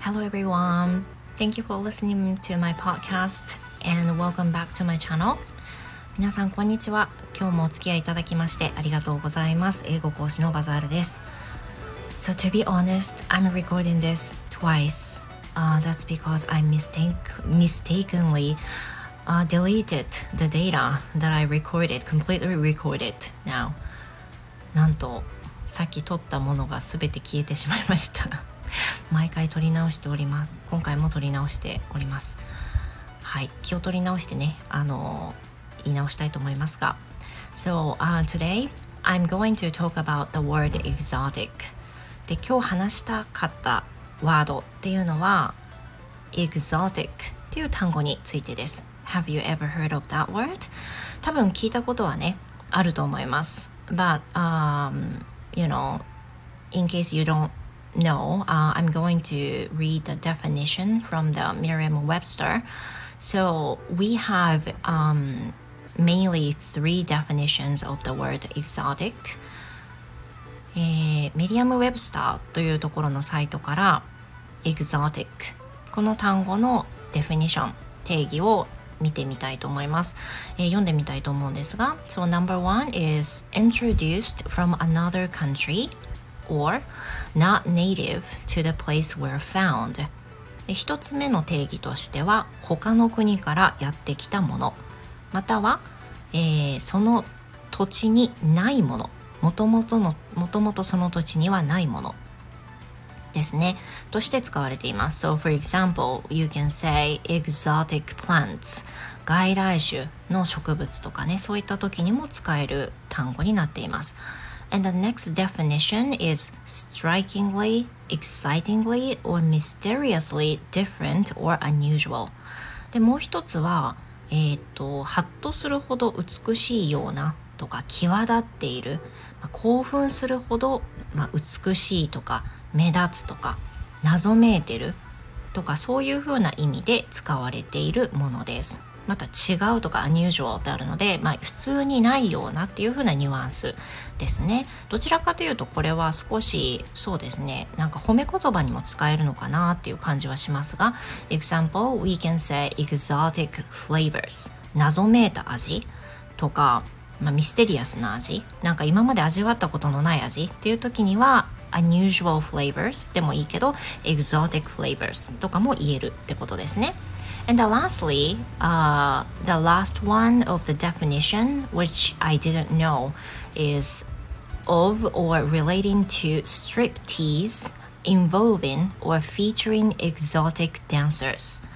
Hello everyone. Thank you for listening to my podcast and welcome back to my channel. 皆さんこんにちは。今日もお付き合いいただきましてありがとうございます。英語講師のバザールです。So to be honest, I'm recording this twice. Uh, that's because I mistake mistakenly uh, deleted the data that I recorded, completely recorded now. なんとさっき撮ったものが全て消えてしまいました。毎回撮り直しております。今回も撮り直しております。はい。気を取り直してね。あの言い直したいと思いますが。So、uh, today I'm going to talk about the word exotic. で今日話したかったワードっていうのは exotic っていう単語についてです。Have you ever heard of that word? 多分聞いたことはねあると思います。But um, you know in case you don't know uh, I'm going to read the definition from the Merriam-Webster so we have um, mainly three definitions of the word exotic えー、メリアム・ウェブスターというところのサイトから exotic この単語のデフィニション定義を 見てみたいと思います、えー、読んでみたいと思うんですが So number one is introduced from another country or not native to the place where found. 一つ目の定義としては他の国からやってきたもの。または、えー、その土地にないもの。もともとのもともとその土地にはないもの。ですねとして使われています So for example you can say exotic plants 外来種の植物とかねそういった時にも使える単語になっています And the next definition is strikingly, excitingly, or mysteriously different or unusual. でもう一つは、えっ、と、ハッとするほど美しいようなとか際立っている、まあ、興奮するほど、まあ、美しいとか目立つとか謎めいてるとかそういうふうな意味で使われているものです。また違うとかアニュージョってあるので、まあ、普通にないようなっていう風なニュアンスですね。どちらかというとこれは少しそうですね。なんか褒め言葉にも使えるのかなっていう感じはしますが example we can say exotic flavors 謎めいた味とか、まあ、ミステリアスな味。なんか今まで味わったことのない味っていう時には unusual flavors でもいいけど exotic flavors とかも言えるってことですね And lastly, uh, the last one of the definition, which I didn't know, is of or relating to striptease involving or featuring exotic dancers.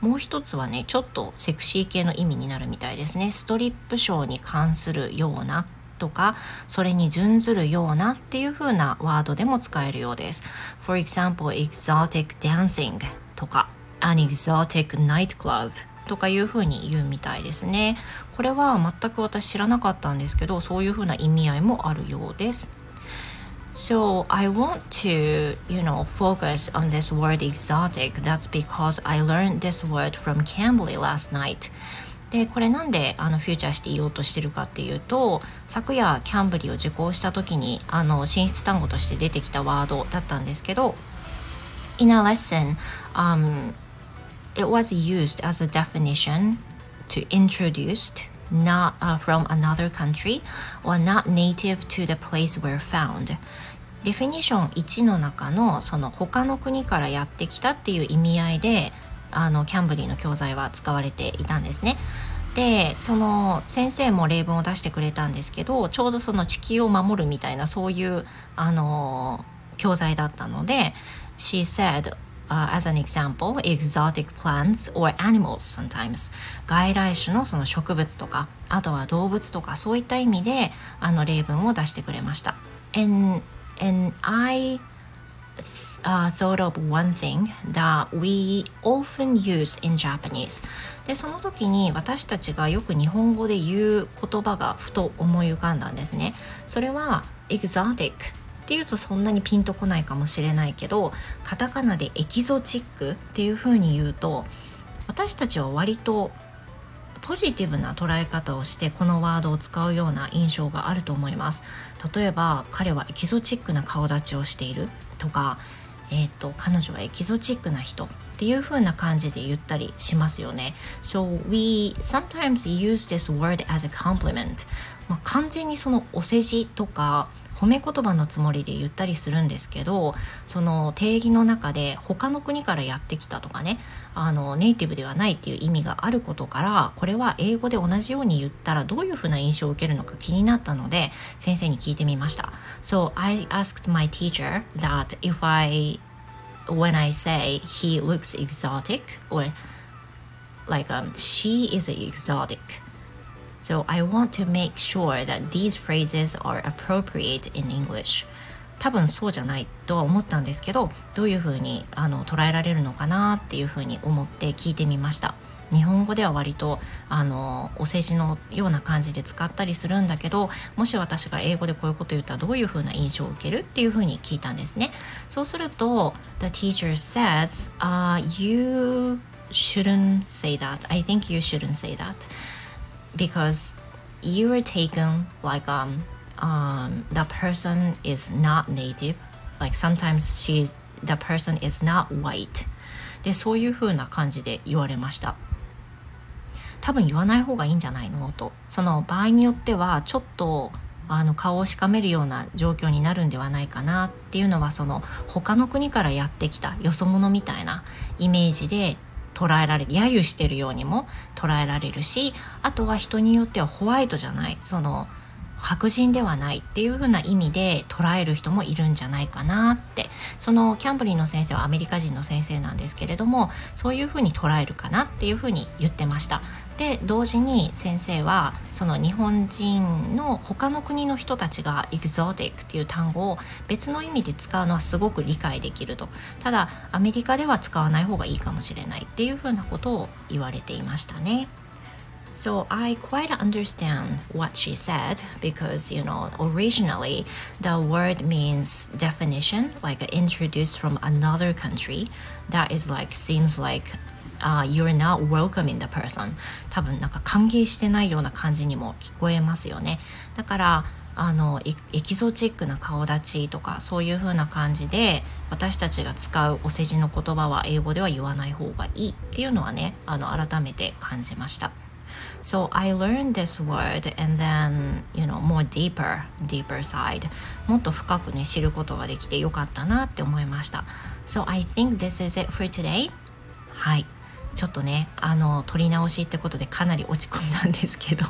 もう一つはね、ちょっとセクシー系の意味になるみたいですね。ストリップショーに関するようなとか、それに準ずるようなっていう風なワードでも使えるようです。For example, exotic dancing とか。an exotic nightclub とかいう風に言うみたいですね。これは全く私知らなかったんですけど、そういう風な意味合いもあるようです。So I want to, you know, focus on this word exotic. That's because I learned this word from Cambly last night. でこれなんであのフューチャーして言おうとしてるかっていうと昨夜キャンブリーを受講した時にあの進出単語として出てきたワードだったんですけど In a lesson、um, it was used as a definition to introduced not uh, from another country or not native to the place where found. デフィニション1の中のその他の国からやってきたっていう意味合いであのキャンブリーの教材は使われていたんですね。でその先生も例文を出してくれたんですけどちょうどその地球を守るみたいなそういうあの教材だったので She said uh, as an example, exotic plants or animals sometimes 外来種のその植物とかあとは動物とかそういった意味であの例文を出してくれました and, and I uh, thought of one thing that we often use in Japanese. でその時に私たちがよく日本語で言う言葉がふと思い浮かんだんですね。それは exotic っていうとそんなにピンとこないかもしれないけどカタカナでエキゾチックっていう風に言うと私たちは割とポジティブな捉え方をしてこのワードを使うような印象があると思います。例えば彼はエキゾチックな顔立ちをしている。とかえーと、彼女はエキゾチックな人っていう風な感じで言ったりしますよね。So we sometimes use this word as a compliment. まあ、完全にそのお世辞とか褒め言葉のつもりで言ったりするんですけどその定義の中で他の国からやってきたとかねあのネイティブではないっていう意味があることからこれは英語で同じように言ったらどういうふうな印象を受けるのか気になったので先生に聞いてみました。So I asked my teacher that if I when I say he looks exotic or like um, she is exotic So I want to make sure that these phrases are appropriate in English. 多分そうじゃないとは思ったんですけどどういうふうにあの捉えられるのかなっていうふうに思って聞いてみました。日本語では割とあのお世辞のような感じで使ったりするんだけどもし私が英語でこういうこと言ったらどういうふうな印象を受けるっていうふうに聞いたんですね。そうすると The teacher says、uh, You shouldn't say that. I think you shouldn't say that. Because you were taken like um um the person is not native. Like sometimes she's the person is not white. でそういう風な感じで言われました。多分言わない方がいいんじゃないの？と。その場合によってはちょっとあの顔をしかめるような状況になるんではないかなっていうのはその他の国からやってきたよそ者みたいなイメージで捉えられ揶揄してるようにも捉えられるしあとは人によってはホワイトじゃないその白人ではないっていう風な意味で捉える人もいるんじゃないかなって。そのキャンブリーの先生はアメリカ人の先生なんですけれどもそういう風に捉えるかなっていう風に言ってました。で同時に先生はその日本人の他の国の人たちが exotic っていう単語を別の意味で使うのはすごく理解できるとただアメリカでは使わない方がいいかもしれないっていう風なことを言われていましたね。So I quite understand what she said because, you know, originally the word means definition, like introduced from another country. That is like, seems like uh, you're not welcoming the person 多分なんか歓迎してないような感じにも聞こえますよねだからあのエキゾチックな顔立ちとかそういう風な感じで私たちが使うお世辞の言葉は英語では言わない方がいいっていうのはねあの改めて感じました。So I learned this word and then, you know, more deeper, deeper side. もっと深くね、知ることができてよかったなって思いました。So I think this is it for today. はい。ちょっとね、あの、撮り直しってことでかなり落ち込んだんですけど、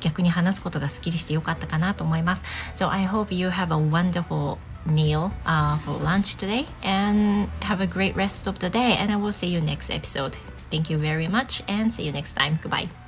逆に話すことがすっきりしてよかったかなと思います。So I hope you have a wonderful meal uh, for lunch today and have a great rest of the day and I will see you next episode. Thank you very much and see you next time. Goodbye.